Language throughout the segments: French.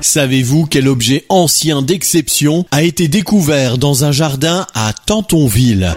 Savez-vous quel objet ancien d'exception a été découvert dans un jardin à Tantonville?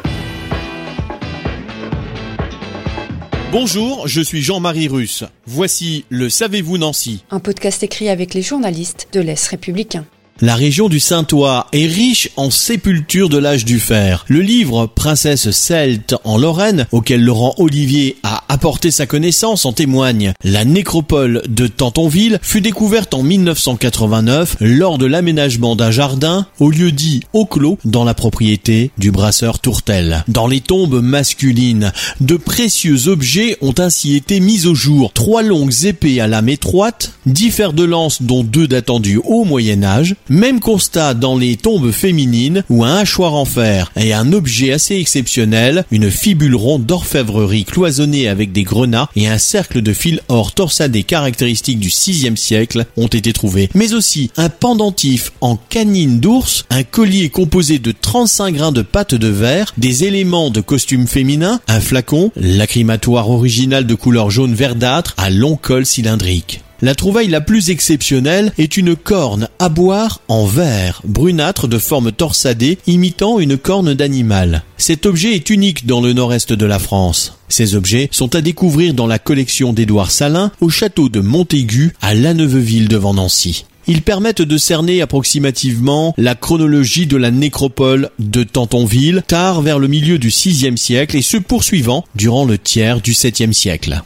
Bonjour, je suis Jean-Marie Russe. Voici le Savez-vous Nancy Un podcast écrit avec les journalistes de l'Est républicain. La région du Saint-Ouen est riche en sépultures de l'âge du fer. Le livre Princesse celte en Lorraine, auquel Laurent Olivier a apporté sa connaissance, en témoigne. La nécropole de Tantonville fut découverte en 1989 lors de l'aménagement d'un jardin au lieu dit au clos dans la propriété du brasseur Tourtel. Dans les tombes masculines, de précieux objets ont ainsi été mis au jour. Trois longues épées à lame étroite, dix fers de lance dont deux datant du haut Moyen Âge, même constat dans les tombes féminines où un hachoir en fer et un objet assez exceptionnel, une fibule ronde d'orfèvrerie cloisonnée avec des grenats et un cercle de fil or torsadé caractéristique du 6 siècle ont été trouvés. Mais aussi un pendentif en canine d'ours, un collier composé de 35 grains de pâte de verre, des éléments de costume féminin, un flacon, lacrymatoire original de couleur jaune verdâtre à long col cylindrique. La trouvaille la plus exceptionnelle est une corne à boire en verre, brunâtre de forme torsadée, imitant une corne d'animal. Cet objet est unique dans le nord-est de la France. Ces objets sont à découvrir dans la collection d'Édouard Salin au château de Montaigu à Laneuveville devant Nancy. Ils permettent de cerner approximativement la chronologie de la nécropole de Tantonville, tard vers le milieu du VIe siècle et se poursuivant durant le tiers du VIIe siècle.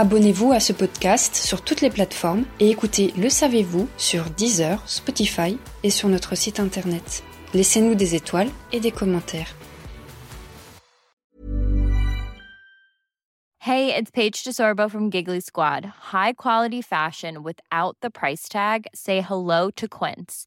Abonnez-vous à ce podcast sur toutes les plateformes et écoutez Le Savez-vous sur Deezer, Spotify et sur notre site internet. Laissez-nous des étoiles et des commentaires. Hey, it's Paige DeSorbo from Giggly Squad. High quality fashion without the price tag. Say hello to Quince.